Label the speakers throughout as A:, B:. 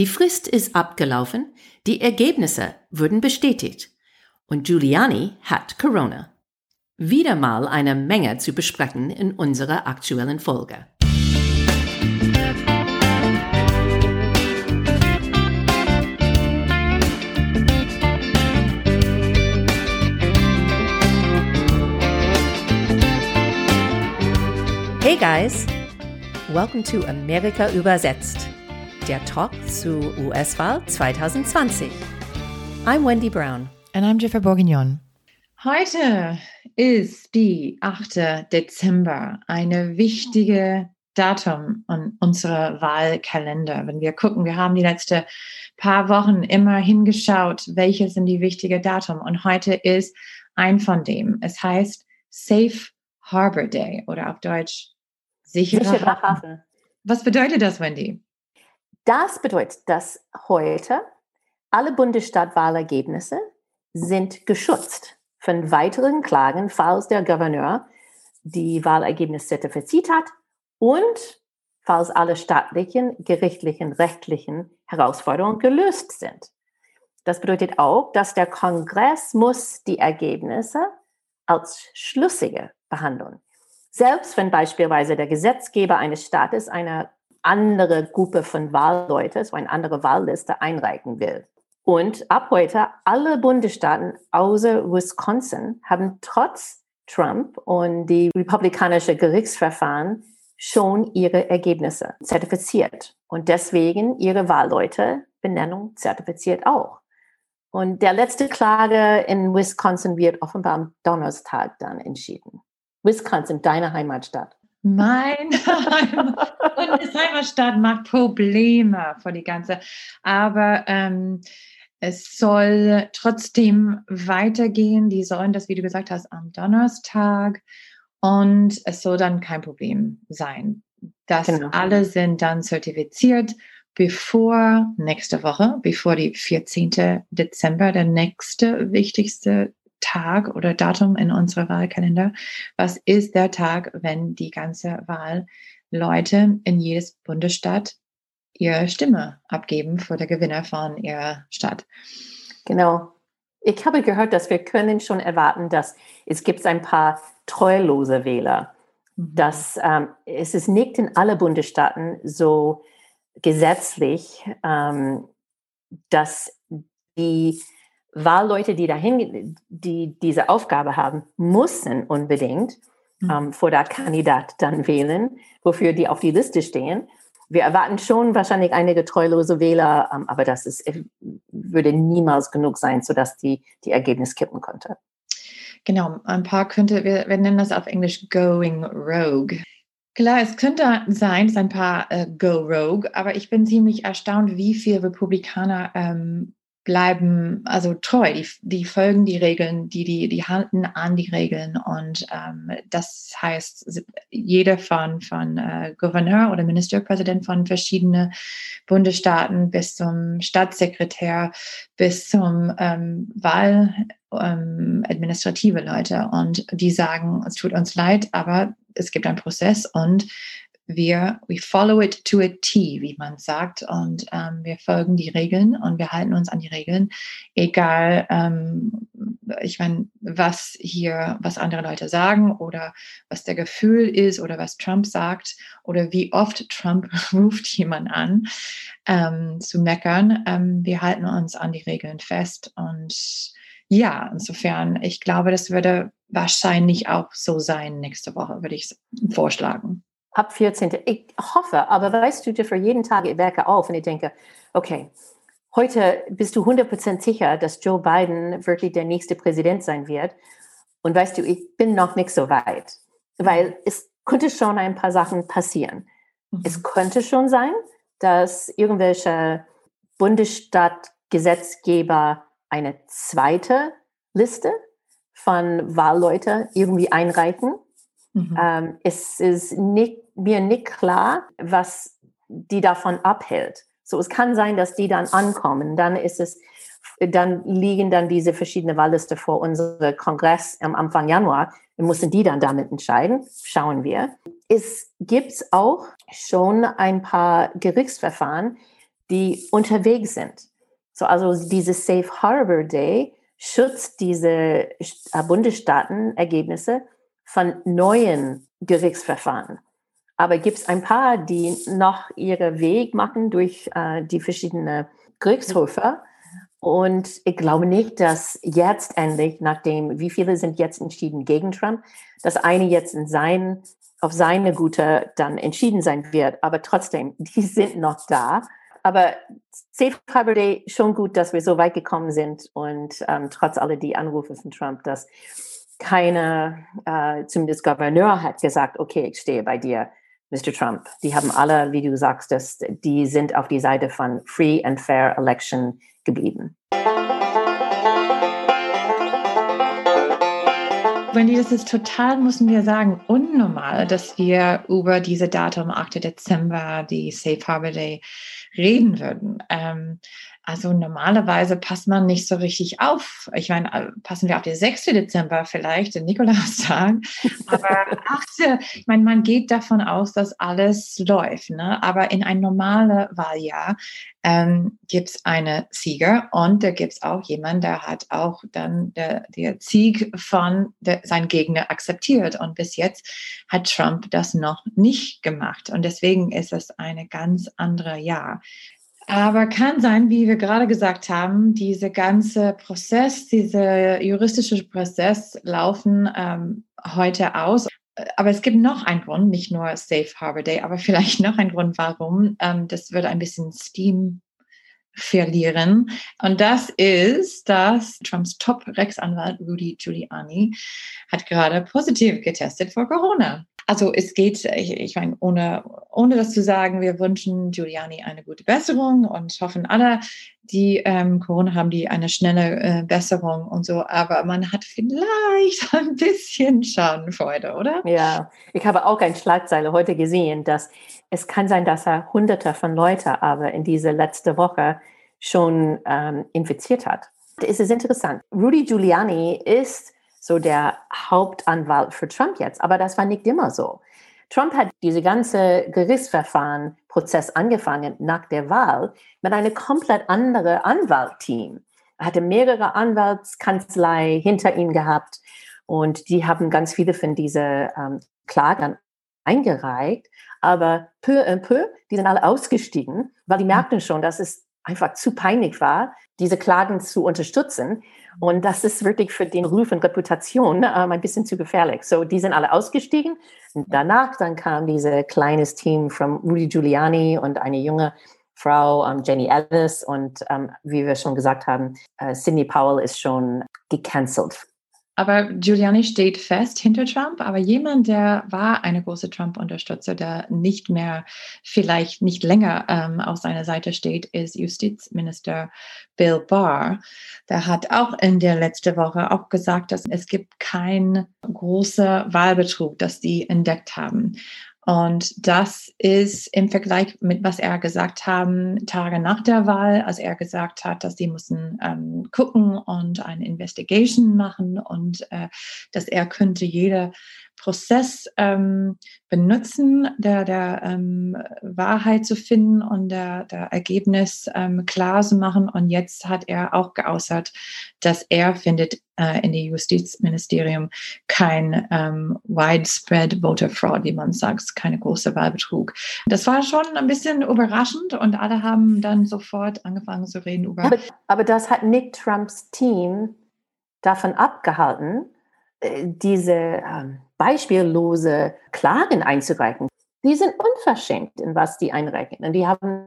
A: Die Frist ist abgelaufen, die Ergebnisse wurden bestätigt und Giuliani hat Corona. Wieder mal eine Menge zu besprechen in unserer aktuellen Folge. Hey guys, welcome to America übersetzt, der Talk zu US-Wahl 2020. I'm Wendy Brown.
B: And I'm Jennifer Bourguignon.
C: Heute ist die 8. Dezember, eine wichtige Datum in unserer Wahlkalender. Wenn wir gucken, wir haben die letzten paar Wochen immer hingeschaut, welche sind die wichtigen Datum. Und heute ist ein von dem. Es heißt Safe Harbor Day oder auf Deutsch Sicherer, Sicherer Hafen. Was bedeutet das, Wendy?
A: Das bedeutet, dass heute alle Bundesstaatwahlergebnisse sind geschützt von weiteren Klagen, falls der Gouverneur die Wahlergebnisse zertifiziert hat und falls alle staatlichen, gerichtlichen, rechtlichen Herausforderungen gelöst sind. Das bedeutet auch, dass der Kongress muss die Ergebnisse als schlüssige behandeln. Selbst wenn beispielsweise der Gesetzgeber eines Staates eine andere Gruppe von Wahlleute, so eine andere Wahlliste einreichen will. Und ab heute alle Bundesstaaten außer Wisconsin haben trotz Trump und die republikanische Gerichtsverfahren schon ihre Ergebnisse zertifiziert und deswegen ihre Wahlleute Benennung zertifiziert auch. Und der letzte Klage in Wisconsin wird offenbar am Donnerstag dann entschieden. Wisconsin, deine Heimatstadt.
C: Mein Heimat Heimatstadt macht Probleme für die ganze. Aber ähm, es soll trotzdem weitergehen. Die sollen das, wie du gesagt hast, am Donnerstag. Und es soll dann kein Problem sein. Das genau. alle sind dann zertifiziert, bevor nächste Woche, bevor die 14. Dezember, der nächste wichtigste Tag oder Datum in unserer Wahlkalender. Was ist der Tag, wenn die ganze Wahlleute in jedes Bundesstaat ihre Stimme abgeben für den Gewinner von ihrer Stadt?
A: Genau. Ich habe gehört, dass wir können schon erwarten, dass es gibt ein paar treulose Wähler. Mhm. Dass ähm, es ist nicht in alle Bundesstaaten so gesetzlich, ähm, dass die Wahlleute, die dahin, die diese Aufgabe haben, müssen unbedingt mhm. ähm, vor der Kandidat dann wählen, wofür die auf die Liste stehen. Wir erwarten schon wahrscheinlich einige treulose Wähler, ähm, aber das ist, äh, würde niemals genug sein, sodass die die Ergebnis kippen konnte.
C: Genau, ein paar könnte, wir, wir nennen das auf Englisch Going Rogue. Klar, es könnte sein, dass ein paar äh, Go Rogue, aber ich bin ziemlich erstaunt, wie viele Republikaner ähm, bleiben also treu, die, die folgen die Regeln, die, die, die halten an die Regeln. Und ähm, das heißt, jeder von, von äh, Gouverneur oder Ministerpräsident von verschiedenen Bundesstaaten bis zum Staatssekretär bis zum ähm, Wahl ähm, administrative Leute. Und die sagen, es tut uns leid, aber es gibt einen Prozess und wir we follow it to a T, wie man sagt, und ähm, wir folgen die Regeln und wir halten uns an die Regeln, egal, ähm, ich meine, was hier, was andere Leute sagen oder was der Gefühl ist oder was Trump sagt oder wie oft Trump ruft jemand an ähm, zu meckern. Ähm, wir halten uns an die Regeln fest. Und ja, insofern, ich glaube, das würde wahrscheinlich auch so sein nächste Woche, würde ich vorschlagen
A: ab 14. Ich hoffe, aber weißt du, für jeden Tag, ich werke auf und ich denke, okay, heute bist du 100% sicher, dass Joe Biden wirklich der nächste Präsident sein wird. Und weißt du, ich bin noch nicht so weit, weil es könnte schon ein paar Sachen passieren. Mhm. Es könnte schon sein, dass irgendwelche Bundesstaatgesetzgeber eine zweite Liste von Wahlleute irgendwie einreichen Mhm. Ähm, es ist nicht, mir nicht klar, was die davon abhält. So, es kann sein, dass die dann ankommen. Dann ist es, dann liegen dann diese verschiedenen Wahlliste vor unserem Kongress am Anfang Januar. Wir müssen die dann damit entscheiden. Schauen wir. Es gibt auch schon ein paar Gerichtsverfahren, die unterwegs sind. So, also dieses Safe Harbor Day schützt diese Bundesstaaten-Ergebnisse von neuen Gerichtsverfahren. Aber gibt es ein paar, die noch ihren Weg machen durch äh, die verschiedenen Gerichtshöfe. Und ich glaube nicht, dass jetzt endlich, nachdem, wie viele sind jetzt entschieden gegen Trump, dass eine jetzt in sein, auf seine Gute dann entschieden sein wird. Aber trotzdem, die sind noch da. Aber Safe Harbor Day schon gut, dass wir so weit gekommen sind und ähm, trotz aller die Anrufe von Trump, dass keiner, äh, zumindest Gouverneur hat gesagt, okay, ich stehe bei dir, Mr. Trump. Die haben alle, wie du sagst, dass die sind auf die Seite von Free and Fair Election geblieben.
C: Wendy, das ist total, müssen wir sagen, unnormal, dass wir über diese Datum 8. Dezember, die Safe Harbor Day, reden würden. Ähm, also normalerweise passt man nicht so richtig auf. Ich meine, äh, passen wir auf den 6. Dezember vielleicht, den Nikolaustag. Aber 8. ich meine, man geht davon aus, dass alles läuft. Ne? Aber in ein normales Wahljahr ähm, gibt es eine Sieger und da gibt es auch jemanden, der hat auch dann der, der Sieg von der, seinem Gegner akzeptiert. Und bis jetzt hat Trump das noch nicht gemacht. Und deswegen ist es eine ganz andere Jahr. Aber kann sein, wie wir gerade gesagt haben, diese ganze Prozess, dieser juristische Prozess laufen ähm, heute aus. Aber es gibt noch einen Grund, nicht nur Safe Harbor Day, aber vielleicht noch einen Grund, warum. Ähm, das wird ein bisschen Steam verlieren. Und das ist, dass Trumps Top-Rechtsanwalt Rudy Giuliani hat gerade positiv getestet vor Corona. Also es geht, ich, ich meine, ohne, ohne das zu sagen, wir wünschen Giuliani eine gute Besserung und hoffen alle, die ähm, Corona haben, die eine schnelle äh, Besserung und so. Aber man hat vielleicht ein bisschen Schadenfreude, oder?
A: Ja, ich habe auch eine Schlagzeile heute gesehen, dass es kann sein, dass er Hunderte von Leuten aber in diese letzte Woche schon ähm, infiziert hat. Es ist interessant. Rudy Giuliani ist so der Hauptanwalt für Trump jetzt. Aber das war nicht immer so. Trump hat diese ganze Gerichtsverfahren-Prozess angefangen nach der Wahl mit einem komplett anderen Anwaltteam. Er hatte mehrere Anwaltskanzlei hinter ihm gehabt und die haben ganz viele von diesen ähm, Klagen eingereicht. Aber peu à peu, die sind alle ausgestiegen, weil die merkten schon, dass es einfach zu peinlich war, diese Klagen zu unterstützen. Und das ist wirklich für den Ruf und Reputation ähm, ein bisschen zu gefährlich. So, die sind alle ausgestiegen. Und danach dann kam dieses kleines Team von Rudy Giuliani und eine junge Frau, ähm, Jenny Ellis. Und ähm, wie wir schon gesagt haben, uh, Sidney Powell ist schon gecancelt
C: aber Giuliani steht fest hinter Trump, aber jemand, der war eine große Trump-Unterstützer, der nicht mehr, vielleicht nicht länger ähm, auf seiner Seite steht, ist Justizminister Bill Barr. Der hat auch in der letzten Woche auch gesagt, dass es gibt keinen großen Wahlbetrug, das die entdeckt haben. Und das ist im Vergleich mit was er gesagt haben, Tage nach der Wahl, als er gesagt hat, dass sie müssen ähm, gucken und eine Investigation machen und äh, dass er könnte jede Prozess ähm, benutzen, der, der ähm, Wahrheit zu finden und der, der Ergebnis ähm, klar zu machen. Und jetzt hat er auch geäußert, dass er findet äh, in der Justizministerium kein ähm, widespread voter fraud, wie man sagt, keine große Wahlbetrug. Das war schon ein bisschen überraschend und alle haben dann sofort angefangen zu reden über.
A: Aber, aber das hat Nick Trumps Team davon abgehalten, diese ähm, beispiellose Klagen einzureichen. Die sind unverschämt, in was die einreichen. Und die haben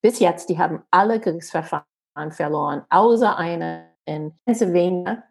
A: bis jetzt, die haben alle Gerichtsverfahren verloren, außer eine in Pennsylvania,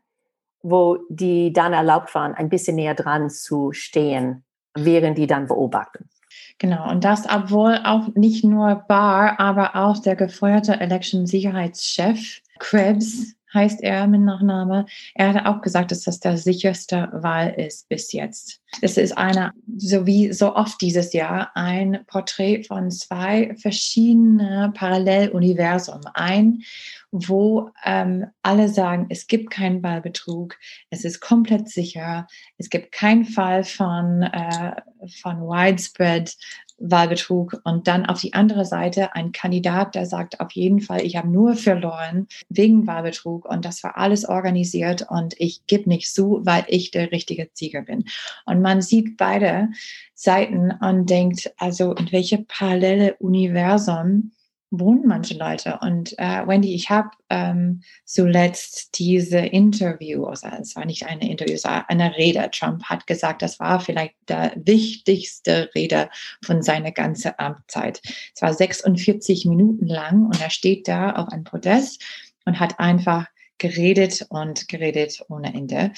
A: wo die dann erlaubt waren, ein bisschen näher dran zu stehen, während die dann beobachten.
C: Genau, und das, obwohl auch nicht nur Barr, aber auch der gefeuerte Election-Sicherheitschef Krebs heißt er mit Nachname. Er hat auch gesagt, dass das der sicherste Wahl ist bis jetzt. Es ist eine, so wie so oft dieses Jahr, ein Porträt von zwei verschiedenen Paralleluniversen. Ein, wo ähm, alle sagen, es gibt keinen Wahlbetrug, es ist komplett sicher, es gibt keinen Fall von, äh, von widespread Wahlbetrug und dann auf die andere Seite ein Kandidat, der sagt auf jeden Fall, ich habe nur verloren wegen Wahlbetrug und das war alles organisiert und ich gebe nicht zu, weil ich der richtige Sieger bin. Und man sieht beide Seiten und denkt, also in welche parallele Universum wohnen manche Leute. Und äh, Wendy, ich habe ähm, zuletzt diese Interview, also es war nicht eine Interview, es war eine Rede. Trump hat gesagt, das war vielleicht der wichtigste Rede von seiner ganzen Amtszeit. Es war 46 Minuten lang und er steht da auf einem Podest und hat einfach geredet und geredet ohne Ende.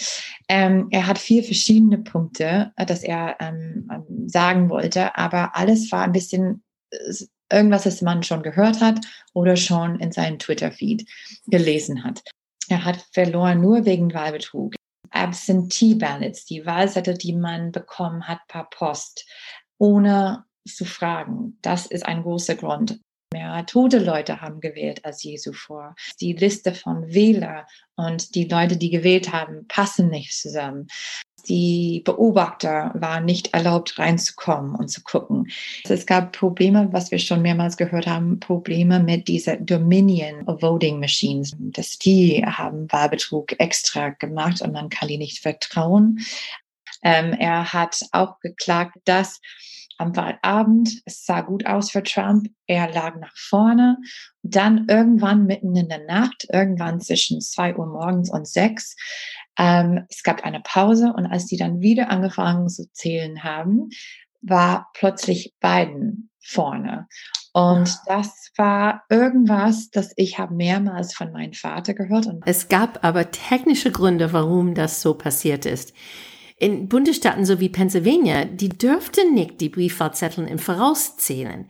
C: Ähm, er hat vier verschiedene Punkte, äh, dass er ähm, ähm, sagen wollte, aber alles war ein bisschen äh, irgendwas, das man schon gehört hat oder schon in seinem Twitter-Feed gelesen hat. Er hat verloren nur wegen Wahlbetrug. Absentee Ballots, die Wahlzettel, die man bekommen hat per Post, ohne zu fragen. Das ist ein großer Grund. Mehr tote Leute haben gewählt als je zuvor. Die Liste von Wähler und die Leute, die gewählt haben, passen nicht zusammen die Beobachter waren nicht erlaubt reinzukommen und zu gucken. Es gab Probleme, was wir schon mehrmals gehört haben, Probleme mit dieser Dominion Voting Machines. Dass die haben Wahlbetrug extra gemacht und man kann die nicht vertrauen. Ähm, er hat auch geklagt, dass am Wahlabend, es sah gut aus für Trump, er lag nach vorne. Dann irgendwann mitten in der Nacht, irgendwann zwischen zwei Uhr morgens und sechs, ähm, es gab eine Pause und als die dann wieder angefangen zu zählen haben, war plötzlich Biden vorne. Und das war irgendwas, das ich habe mehrmals von meinem Vater gehört.
A: es gab aber technische Gründe, warum das so passiert ist. In Bundesstaaten so wie Pennsylvania, die dürften nicht die Briefwahlzettel im Voraus zählen.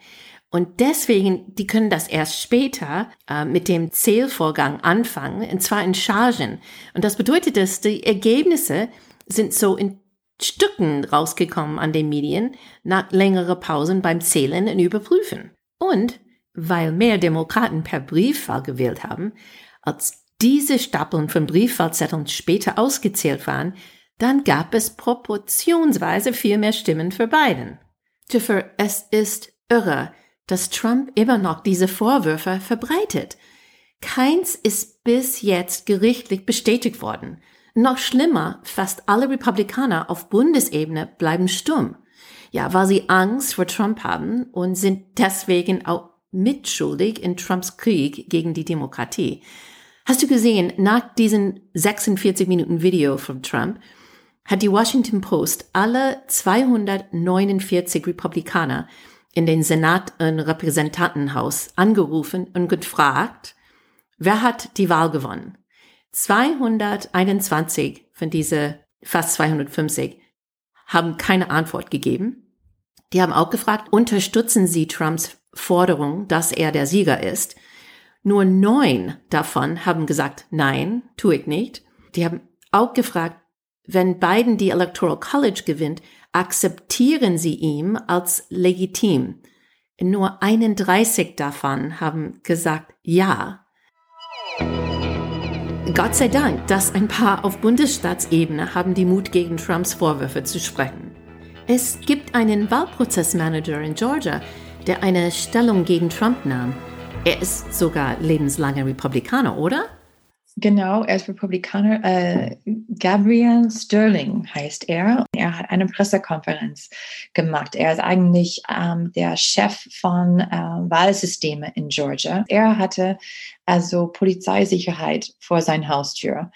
A: Und deswegen, die können das erst später äh, mit dem Zählvorgang anfangen, und zwar in Chargen. Und das bedeutet, dass die Ergebnisse sind so in Stücken rausgekommen an den Medien nach längerer Pausen beim Zählen und Überprüfen. Und weil mehr Demokraten per Briefwahl gewählt haben, als diese Stapeln von Briefwahlzetteln später ausgezählt waren, dann gab es proportionsweise viel mehr Stimmen für Biden. Jennifer, es ist irre, dass Trump immer noch diese Vorwürfe verbreitet. Keins ist bis jetzt gerichtlich bestätigt worden. Noch schlimmer, fast alle Republikaner auf Bundesebene bleiben stumm. Ja, weil sie Angst vor Trump haben und sind deswegen auch mitschuldig in Trumps Krieg gegen die Demokratie. Hast du gesehen, nach diesem 46 Minuten Video von Trump hat die Washington Post alle 249 Republikaner in den Senat und Repräsentantenhaus angerufen und gefragt, wer hat die Wahl gewonnen? 221 von diese fast 250 haben keine Antwort gegeben. Die haben auch gefragt, unterstützen Sie Trumps Forderung, dass er der Sieger ist? Nur neun davon haben gesagt, nein, tue ich nicht. Die haben auch gefragt, wenn Biden die Electoral College gewinnt, akzeptieren sie ihm als legitim. Nur 31 davon haben gesagt ja. Gott sei Dank, dass ein paar auf Bundesstaatsebene haben die Mut gegen Trumps Vorwürfe zu sprechen. Es gibt einen Wahlprozessmanager in Georgia, der eine Stellung gegen Trump nahm. Er ist sogar lebenslanger Republikaner, oder?
C: Genau, er ist Republikaner. Äh, Gabriel Sterling heißt er. Er hat eine Pressekonferenz gemacht. Er ist eigentlich ähm, der Chef von äh, Wahlsysteme in Georgia. Er hatte also Polizeisicherheit vor seiner Haustür.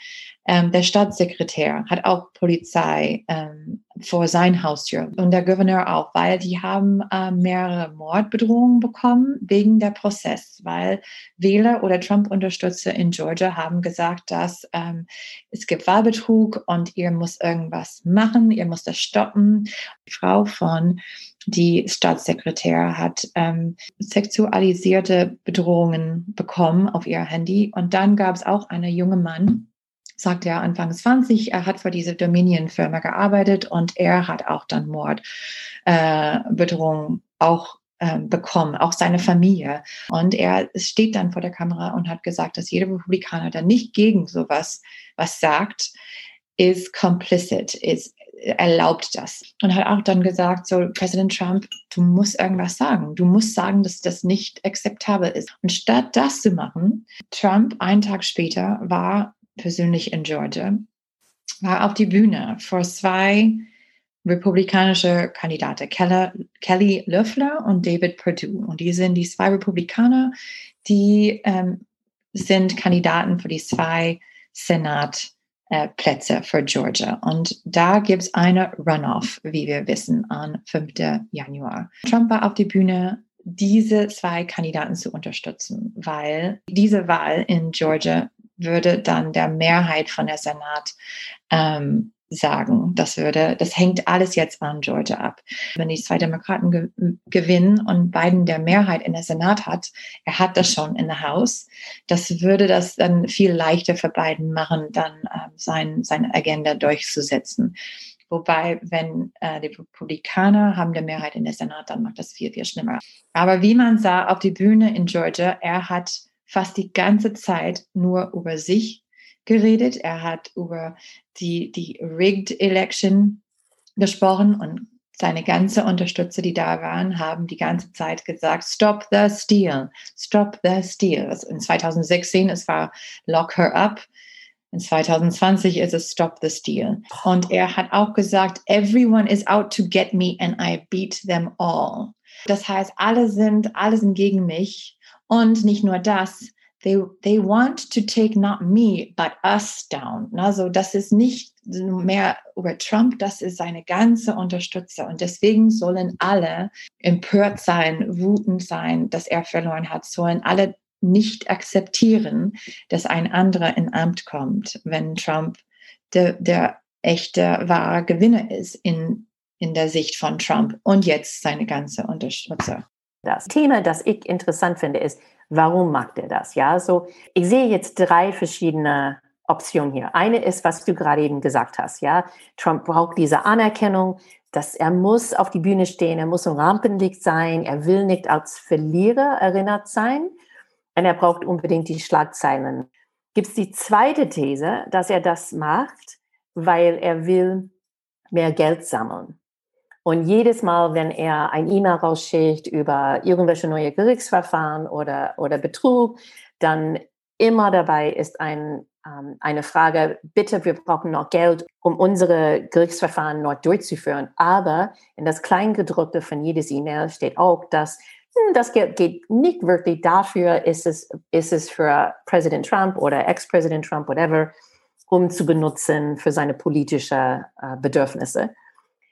C: Ähm, der Staatssekretär hat auch Polizei ähm, vor sein Haustür und der Gouverneur auch, weil die haben äh, mehrere Mordbedrohungen bekommen wegen der Prozess, weil Wähler oder Trump-Unterstützer in Georgia haben gesagt, dass ähm, es gibt Wahlbetrug und ihr muss irgendwas machen, ihr muss das stoppen. Die Frau von die Staatssekretär hat ähm, sexualisierte Bedrohungen bekommen auf ihr Handy und dann gab es auch einen jungen Mann, sagt er Anfang 20, er hat für diese Dominion-Firma gearbeitet und er hat auch dann Mordbedrohungen äh, auch äh, bekommen, auch seine Familie. Und er steht dann vor der Kamera und hat gesagt, dass jeder Republikaner, der nicht gegen sowas was sagt, ist complicit, ist erlaubt das. Und hat auch dann gesagt, so Präsident Trump, du musst irgendwas sagen. Du musst sagen, dass das nicht akzeptabel ist. Und statt das zu machen, Trump einen Tag später war persönlich in Georgia, war auf die Bühne vor zwei republikanische Kandidaten, Kelly Loeffler und David Perdue. Und die sind die zwei Republikaner, die ähm, sind Kandidaten für die zwei Senatplätze für Georgia. Und da gibt es eine Runoff, wie wir wissen, am 5. Januar. Trump war auf die Bühne, diese zwei Kandidaten zu unterstützen, weil diese Wahl in Georgia würde dann der Mehrheit von der Senat ähm, sagen. Das würde, das hängt alles jetzt an Georgia ab. Wenn die zwei Demokraten ge gewinnen und Biden der Mehrheit in der Senat hat, er hat das schon in der Haus, das würde das dann viel leichter für Biden machen, dann äh, sein, seine Agenda durchzusetzen. Wobei, wenn äh, die Republikaner haben die Mehrheit in der Senat, dann macht das viel, viel schlimmer. Aber wie man sah auf die Bühne in Georgia, er hat fast die ganze Zeit nur über sich geredet. Er hat über die, die Rigged Election gesprochen und seine ganze Unterstützer, die da waren, haben die ganze Zeit gesagt, stop the steal, stop the steal. In 2016, es war lock her up. In 2020 ist es Stop the Steal. Und er hat auch gesagt, everyone is out to get me and I beat them all. Das heißt, alle sind, alle sind gegen mich. Und nicht nur das, they, they want to take not me, but us down. Also das ist nicht mehr über Trump, das ist seine ganze Unterstützer. Und deswegen sollen alle empört sein, wütend sein, dass er verloren hat, sollen alle nicht akzeptieren, dass ein anderer in Amt kommt, wenn Trump der, der echte, wahre Gewinner ist in, in der Sicht von Trump und jetzt seine ganze Unterstützer.
A: Das Thema, das ich interessant finde, ist, warum macht er das? Ja, so, ich sehe jetzt drei verschiedene Optionen hier. Eine ist, was du gerade eben gesagt hast. Ja, Trump braucht diese Anerkennung, dass er muss auf die Bühne stehen, er muss im Rampenlicht sein, er will nicht als Verlierer erinnert sein und er braucht unbedingt die Schlagzeilen. Gibt es die zweite These, dass er das macht, weil er will mehr Geld sammeln. Und jedes Mal, wenn er ein E-Mail rausschickt über irgendwelche neue Gerichtsverfahren oder, oder Betrug, dann immer dabei ist ein, ähm, eine Frage, bitte, wir brauchen noch Geld, um unsere Gerichtsverfahren noch durchzuführen. Aber in das Kleingedruckte von jedes E-Mail steht auch, dass hm, das Geld geht nicht wirklich dafür, ist es, ist es für Präsident Trump oder Ex-Präsident Trump, whatever, um zu benutzen für seine politischen äh, Bedürfnisse.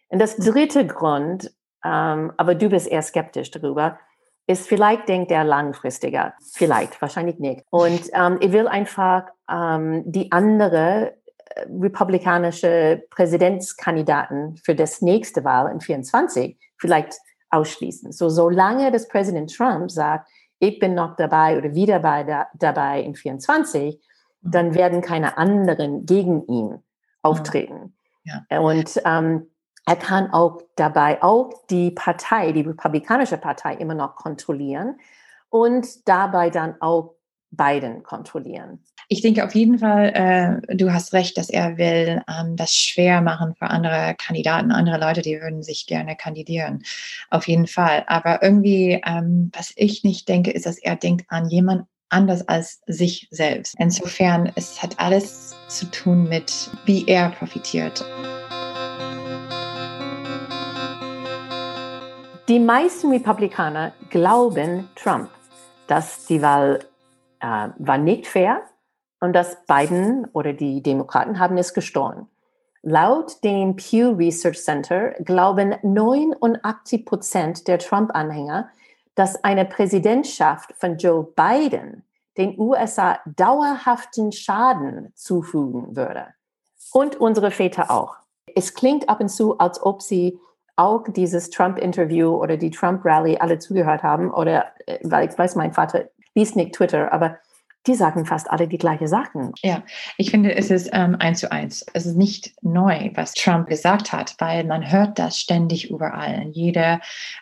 A: Und das dritte Grund, ähm, aber du bist eher skeptisch darüber, ist vielleicht denkt er langfristiger. Vielleicht, wahrscheinlich nicht. Und ähm, ich will einfach ähm, die andere äh, republikanische Präsidentskandidaten für das nächste Wahl in 24 vielleicht ausschließen. So, solange das Präsident Trump sagt, ich bin noch dabei oder wieder bei da, dabei in 24, dann werden keine anderen gegen ihn auftreten. Ja. Und ähm, er kann auch dabei auch die Partei, die republikanische Partei immer noch kontrollieren und dabei dann auch Biden kontrollieren.
C: Ich denke auf jeden Fall, äh, du hast recht, dass er will ähm, das schwer machen für andere Kandidaten, andere Leute, die würden sich gerne kandidieren. Auf jeden Fall. Aber irgendwie, ähm, was ich nicht denke, ist, dass er denkt an jemand anders als sich selbst. Insofern, es hat alles zu tun mit, wie er profitiert.
A: Die meisten Republikaner glauben Trump, dass die Wahl äh, war nicht fair und dass Biden oder die Demokraten haben es gestohlen. Laut dem Pew Research Center glauben 89 Prozent der Trump-Anhänger, dass eine Präsidentschaft von Joe Biden den USA dauerhaften Schaden zufügen würde. Und unsere Väter auch. Es klingt ab und zu, als ob sie auch dieses Trump-Interview oder die Trump-Rally alle zugehört haben oder, äh, weil ich weiß, mein Vater liest nicht Twitter, aber die sagen fast alle die gleiche Sachen.
C: Ja, ich finde, es ist ähm, eins zu eins. Es ist nicht neu, was Trump gesagt hat, weil man hört das ständig überall. In jeder,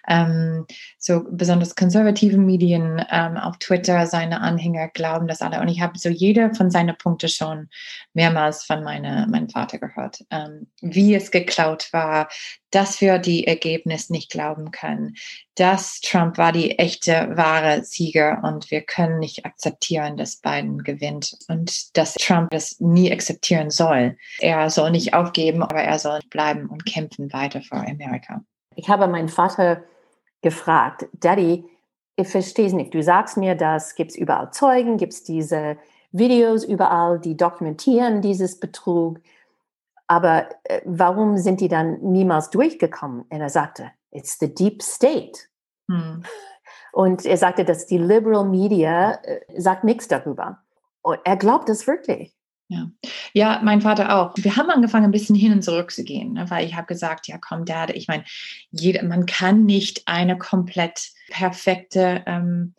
C: ähm, so besonders konservativen Medien ähm, auf Twitter, seine Anhänger glauben das alle. Und ich habe so jede von seinen Punkten schon mehrmals von meine, meinem Vater gehört, ähm, wie es geklaut war, dass wir die Ergebnis nicht glauben können, dass Trump war die echte, wahre Sieger und wir können nicht akzeptieren, dass Biden gewinnt und dass Trump das nie akzeptieren soll. Er soll nicht aufgeben, aber er soll bleiben und kämpfen weiter für Amerika.
A: Ich habe meinen Vater gefragt, Daddy, ich verstehe es nicht. Du sagst mir, dass gibt es überall Zeugen, gibt es diese Videos überall, die dokumentieren dieses Betrug. Aber äh, warum sind die dann niemals durchgekommen? Und er sagte, it's the deep state. Hm. Und er sagte, dass die Liberal Media äh, sagt nichts darüber. Und er glaubt es wirklich.
C: Ja. ja, mein Vater auch. Wir haben angefangen, ein bisschen hin und zurück zu gehen, ne, weil ich habe gesagt, ja komm, Dad, ich meine, man kann nicht eine komplett perfekte ähm,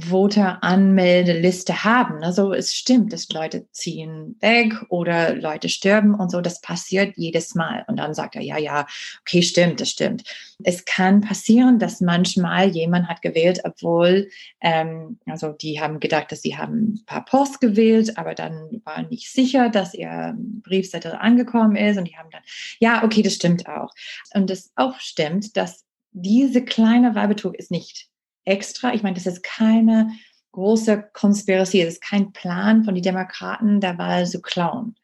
C: Voter-Anmeldeliste haben. Also es stimmt, dass Leute ziehen weg oder Leute sterben und so. Das passiert jedes Mal. Und dann sagt er, ja, ja, okay, stimmt, das stimmt. Es kann passieren, dass manchmal jemand hat gewählt, obwohl, ähm, also die haben gedacht, dass sie haben ein paar Post gewählt, aber dann war nicht sicher, dass ihr Briefzettel angekommen ist. Und die haben dann, ja, okay, das stimmt auch. Und das auch stimmt, dass diese kleine Wahlbetrug ist nicht extra. Ich meine, das ist keine große Konspiratie, das ist kein Plan von den Demokraten, der Wahl zu klauen.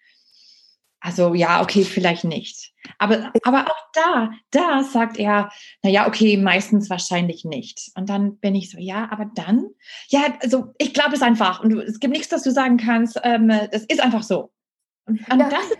C: Also ja, okay, vielleicht nicht. Aber, aber auch da, da sagt er, na ja, okay, meistens wahrscheinlich nicht. Und dann bin ich so, ja, aber dann, ja, also ich glaube es einfach. Und es gibt nichts, das du sagen kannst. Ähm, das ist einfach so. Und, ja. das, ist,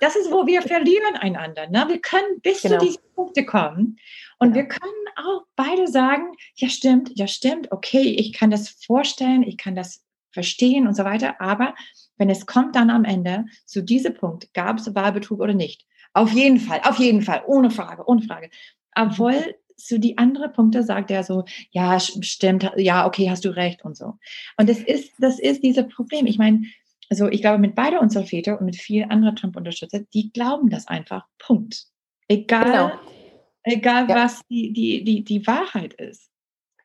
C: das ist, wo wir verlieren einander. Ne? Wir können bis genau. zu diesen Punkte kommen. Und genau. wir können auch beide sagen, ja stimmt, ja stimmt, okay, ich kann das vorstellen, ich kann das verstehen und so weiter. Aber wenn es kommt dann am Ende zu diesem Punkt, gab es Wahlbetrug oder nicht? Auf jeden Fall, auf jeden Fall, ohne Frage, ohne Frage. Obwohl zu die anderen Punkte sagt er so, ja, stimmt, ja, okay, hast du recht und so. Und das ist, das ist dieses Problem. Ich meine, also ich glaube, mit beide unserer Väter und mit vielen anderen Trump-Unterstützer, die glauben das einfach. Punkt. Egal, genau. egal ja. was die, die, die, die Wahrheit ist.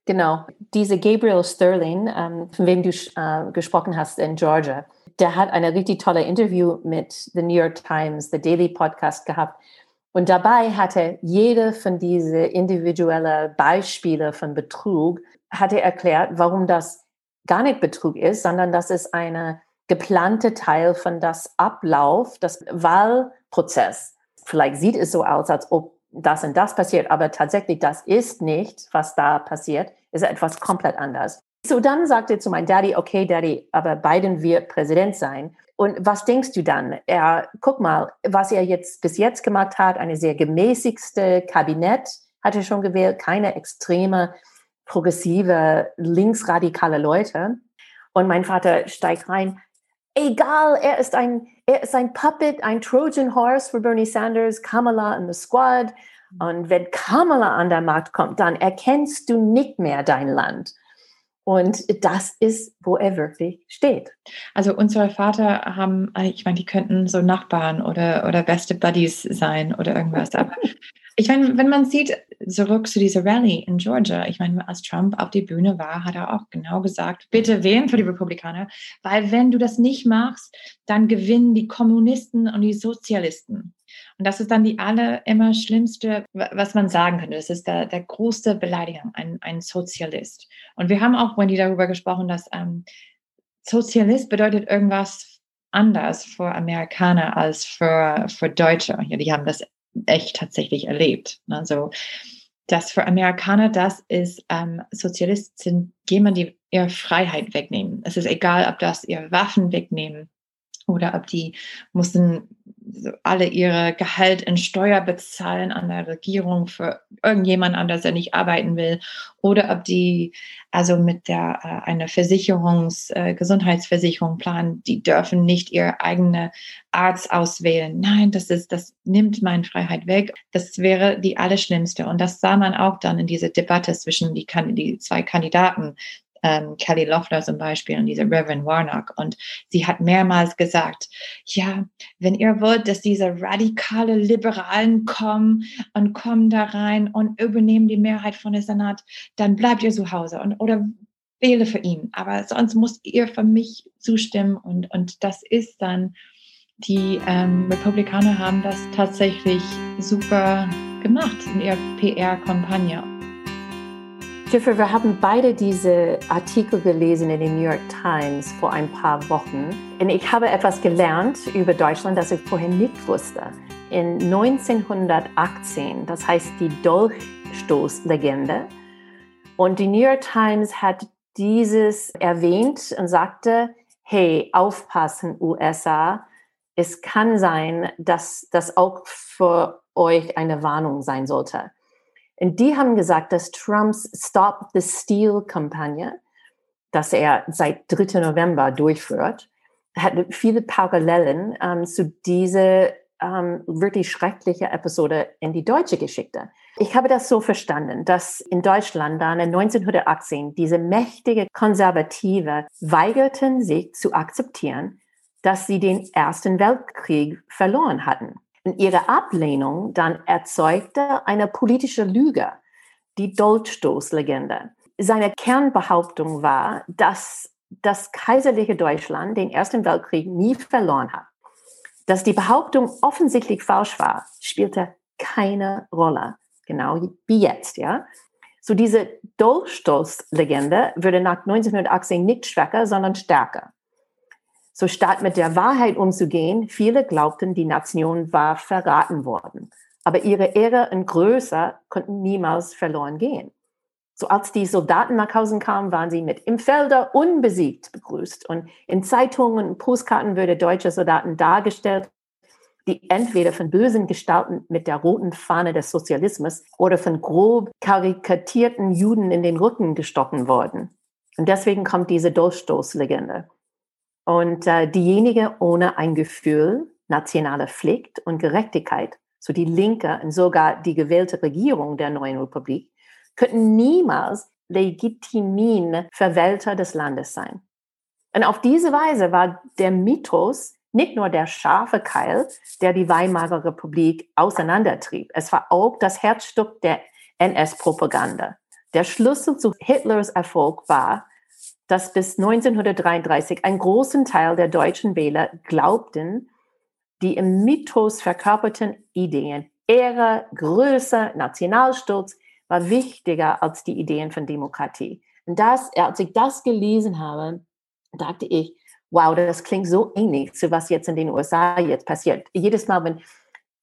A: Genau. Diese Gabriel Sterling, ähm, von wem du äh, gesprochen hast in Georgia, der hat eine richtig tolle Interview mit The New York Times, The Daily Podcast gehabt. Und dabei hatte jede von diesen individuellen Beispiele von Betrug, hatte erklärt, warum das gar nicht Betrug ist, sondern dass es eine geplante Teil von das Ablauf, das Wahlprozess. Vielleicht sieht es so aus, als ob das und das passiert, aber tatsächlich das ist nicht, was da passiert, ist etwas komplett anders. So dann sagte zu meinem Daddy, okay, Daddy, aber Biden wird Präsident sein. Und was denkst du dann? Er, guck mal, was er jetzt bis jetzt gemacht hat, eine sehr gemäßigste Kabinett hat er schon gewählt, keine extreme, progressive, linksradikale Leute. Und mein Vater steigt rein, egal, er ist ein, er ist ein Puppet, ein Trojan Horse für Bernie Sanders, Kamala and the Squad. Und wenn Kamala an der Macht kommt, dann erkennst du nicht mehr dein Land. Und das ist, wo er wirklich steht.
C: Also unsere Vater haben, ich meine, die könnten so Nachbarn oder, oder beste Buddies sein oder irgendwas. Aber ich meine, wenn man sieht, zurück zu dieser Rallye in Georgia, ich meine, als Trump auf die Bühne war, hat er auch genau gesagt, bitte wählen für die Republikaner, weil wenn du das nicht machst, dann gewinnen die Kommunisten und die Sozialisten. Und das ist dann die aller immer schlimmste, was man sagen könnte. Das ist der, der größte Beleidigung, ein, ein Sozialist. Und wir haben auch, Wendy, darüber gesprochen, dass ähm, Sozialist bedeutet irgendwas anders für Amerikaner als für, für Deutsche. Ja, die haben das echt tatsächlich erlebt. Also dass für Amerikaner das ist, ähm, Sozialisten sind jemand, die ihre Freiheit wegnehmen. Es ist egal, ob das ihre Waffen wegnehmen oder ob die mussten alle ihre Gehalt in Steuer bezahlen an der Regierung für irgendjemand anders, der nicht arbeiten will, oder ob die also mit der äh, eine Versicherungs äh, Gesundheitsversicherung planen, die dürfen nicht ihre eigene Arzt auswählen. Nein, das ist das nimmt meine Freiheit weg. Das wäre die allerschlimmste und das sah man auch dann in dieser Debatte zwischen die, die zwei Kandidaten ähm, Kelly Loeffler zum Beispiel und diese Reverend Warnock. Und sie hat mehrmals gesagt, ja, wenn ihr wollt, dass diese radikale Liberalen kommen und kommen da rein und übernehmen die Mehrheit von der Senat, dann bleibt ihr zu Hause und, oder wähle für ihn. Aber sonst muss ihr für mich zustimmen und, und das ist dann, die ähm, Republikaner haben das tatsächlich super gemacht in ihrer PR-Kampagne.
A: Jeffrey, wir haben beide diese Artikel gelesen in den New York Times vor ein paar Wochen. Und ich habe etwas gelernt über Deutschland, das ich vorher nicht wusste. In 1918, das heißt die Dolchstoßlegende. Und die New York Times hat dieses erwähnt und sagte, hey, aufpassen USA, es kann sein, dass das auch für euch eine Warnung sein sollte. Und die haben gesagt, dass Trumps Stop the Steal-Kampagne, das er seit 3. November durchführt, hat viele Parallelen ähm, zu dieser ähm, wirklich schrecklichen Episode in die deutsche Geschichte. Ich habe das so verstanden, dass in Deutschland dann in 1918 diese mächtige Konservative weigerten sich zu akzeptieren, dass sie den Ersten Weltkrieg verloren hatten. Und ihre Ablehnung dann erzeugte eine politische Lüge, die Dolchstoßlegende. Seine Kernbehauptung war, dass das kaiserliche Deutschland den Ersten Weltkrieg nie verloren hat. Dass die Behauptung offensichtlich falsch war, spielte keine Rolle, genau wie jetzt, ja. So diese Dolchstoßlegende würde nach 1918 nicht schwächer, sondern stärker. So statt mit der Wahrheit umzugehen, viele glaubten, die Nation war verraten worden. Aber ihre Ehre und Größe konnten niemals verloren gehen. So als die Soldaten nach Hause kamen, waren sie mit im Felder unbesiegt begrüßt. Und in Zeitungen und Postkarten würde deutsche Soldaten dargestellt, die entweder von bösen Gestalten mit der roten Fahne des Sozialismus oder von grob karikatierten Juden in den Rücken gestochen worden. Und deswegen kommt diese Durchstoßlegende. Und äh, diejenige ohne ein Gefühl nationaler Pflicht und Gerechtigkeit, so die Linke und sogar die gewählte Regierung der neuen Republik, könnten niemals legitimin Verwalter des Landes sein. Und auf diese Weise war der Mythos nicht nur der scharfe Keil, der die Weimarer Republik auseinandertrieb. Es war auch das Herzstück der NS-Propaganda. Der Schlüssel zu Hitlers Erfolg war, dass bis 1933 ein großen Teil der deutschen Wähler glaubten, die im Mythos verkörperten Ideen, Ehre, Größe, Nationalstolz war wichtiger als die Ideen von Demokratie. Und das, als ich das gelesen habe, dachte ich, wow, das klingt so ähnlich zu was jetzt in den USA jetzt passiert. Jedes Mal, wenn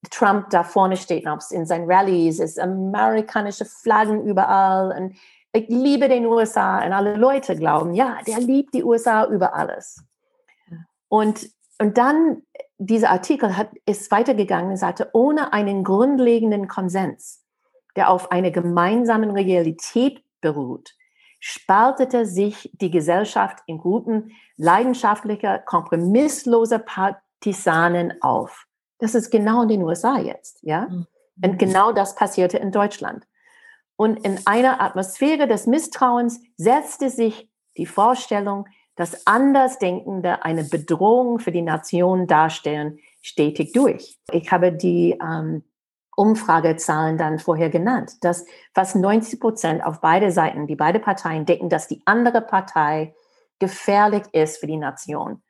A: Trump da vorne steht, in seinen Rallies ist, amerikanische Flaggen überall und ich liebe den USA und alle Leute glauben, ja, der liebt die USA über alles. Und, und dann, dieser Artikel hat, ist weitergegangen und sagte, ohne einen grundlegenden Konsens, der auf einer gemeinsamen Realität beruht, spaltete sich die Gesellschaft in Gruppen leidenschaftlicher, kompromissloser Partisanen auf. Das ist genau in den USA jetzt, ja? Mhm. Und genau das passierte in Deutschland. Und in einer Atmosphäre des Misstrauens setzte sich die Vorstellung, dass Andersdenkende eine Bedrohung für die Nation darstellen, stetig durch. Ich habe die ähm, Umfragezahlen dann vorher genannt, dass fast 90 Prozent auf beide Seiten, die beide Parteien denken, dass die andere Partei gefährlich ist für die Nation.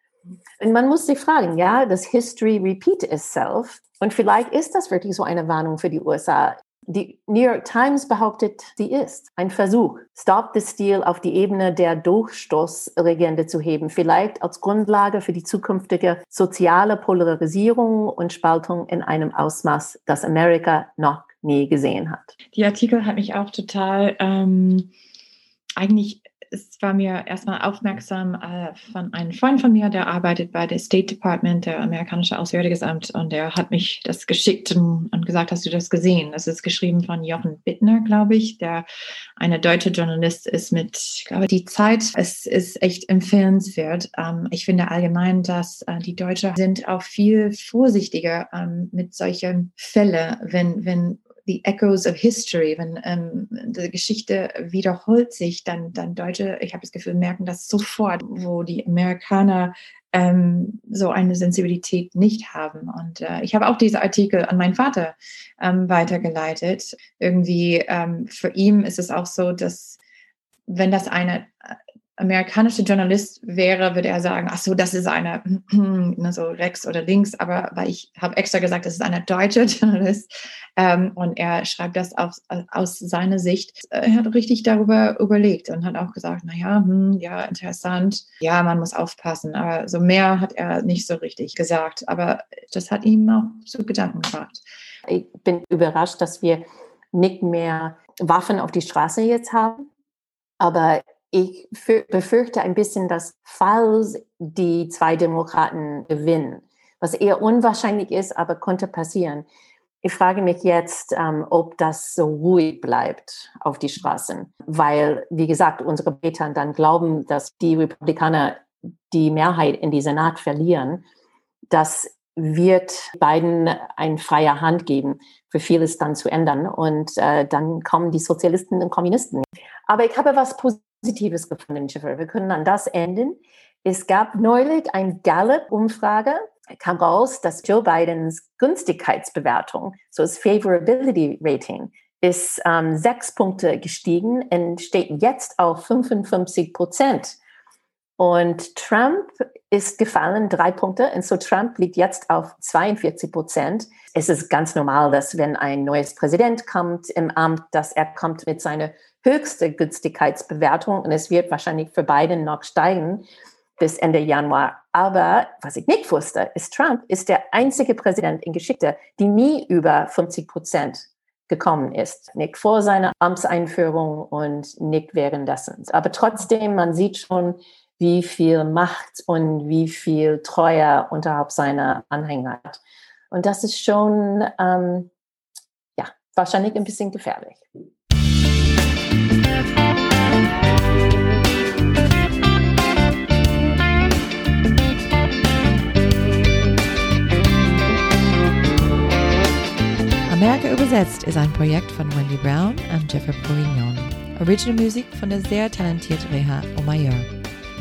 A: Und man muss sich fragen, ja, das History repeat itself. Und vielleicht ist das wirklich so eine Warnung für die USA. Die New York Times behauptet, sie ist ein Versuch, Stop the Steal auf die Ebene der Durchstoßregende zu heben, vielleicht als Grundlage für die zukünftige soziale Polarisierung und Spaltung in einem Ausmaß, das Amerika noch nie gesehen hat.
C: Die Artikel hat mich auch total ähm, eigentlich es war mir erstmal aufmerksam äh, von einem Freund von mir, der arbeitet bei der State Department, der amerikanische Auswärtiges Amt, und der hat mich das geschickt und, und, gesagt, hast du das gesehen? Das ist geschrieben von Jochen Bittner, glaube ich, der eine deutsche Journalist ist mit, ich glaube, die Zeit, es ist echt empfehlenswert. Ähm, ich finde allgemein, dass äh, die Deutschen sind auch viel vorsichtiger ähm, mit solchen Fällen, wenn, wenn the echoes of history, wenn ähm, die Geschichte wiederholt sich, dann, dann Deutsche, ich habe das Gefühl, merken das sofort, wo die Amerikaner ähm, so eine Sensibilität nicht haben. Und äh, ich habe auch diese Artikel an meinen Vater ähm, weitergeleitet. Irgendwie ähm, für ihn ist es auch so, dass wenn das eine amerikanische Journalist wäre, würde er sagen, ach so, das ist eine, ne, so rechts oder links, aber weil ich habe extra gesagt, das ist eine deutsche Journalist ähm, und er schreibt das aus, aus seiner Sicht. Er hat richtig darüber überlegt und hat auch gesagt, naja, hm, ja, interessant, ja, man muss aufpassen, aber so mehr hat er nicht so richtig gesagt, aber das hat ihm auch zu Gedanken gebracht.
A: Ich bin überrascht, dass wir nicht mehr Waffen auf die Straße jetzt haben, aber ich befürchte ein bisschen, dass falls die zwei Demokraten gewinnen, was eher unwahrscheinlich ist, aber könnte passieren. Ich frage mich jetzt, ähm, ob das so ruhig bleibt auf die Straßen, weil, wie gesagt, unsere Betern dann glauben, dass die Republikaner die Mehrheit in die Senat verlieren. Das wird beiden eine freie Hand geben, für vieles dann zu ändern. Und äh, dann kommen die Sozialisten und Kommunisten. Aber ich habe was Positives gefunden, Jennifer. Wir können an das enden. Es gab neulich eine Gallup-Umfrage, kam raus, dass Joe Bidens Günstigkeitsbewertung, so das Favorability Rating, ist ähm, sechs Punkte gestiegen und steht jetzt auf 55 Prozent. Und Trump ist gefallen, drei Punkte. Und so Trump liegt jetzt auf 42 Prozent. Es ist ganz normal, dass wenn ein neues Präsident kommt im Amt, dass er kommt mit seiner höchsten Günstigkeitsbewertung und es wird wahrscheinlich für beiden noch steigen bis Ende Januar. Aber was ich nicht wusste, ist Trump ist der einzige Präsident in Geschichte, die nie über 50 Prozent gekommen ist. Nicht vor seiner Amtseinführung und nicht währenddessen. Aber trotzdem, man sieht schon, wie viel Macht und wie viel Treue unterhalb seiner Anhänger hat. Und das ist schon, ähm, ja, wahrscheinlich ein bisschen gefährlich.
B: Amerika übersetzt ist ein Projekt von Wendy Brown und Jeffrey Bourignon. Original Musik von der sehr talentierten Reha Omayor.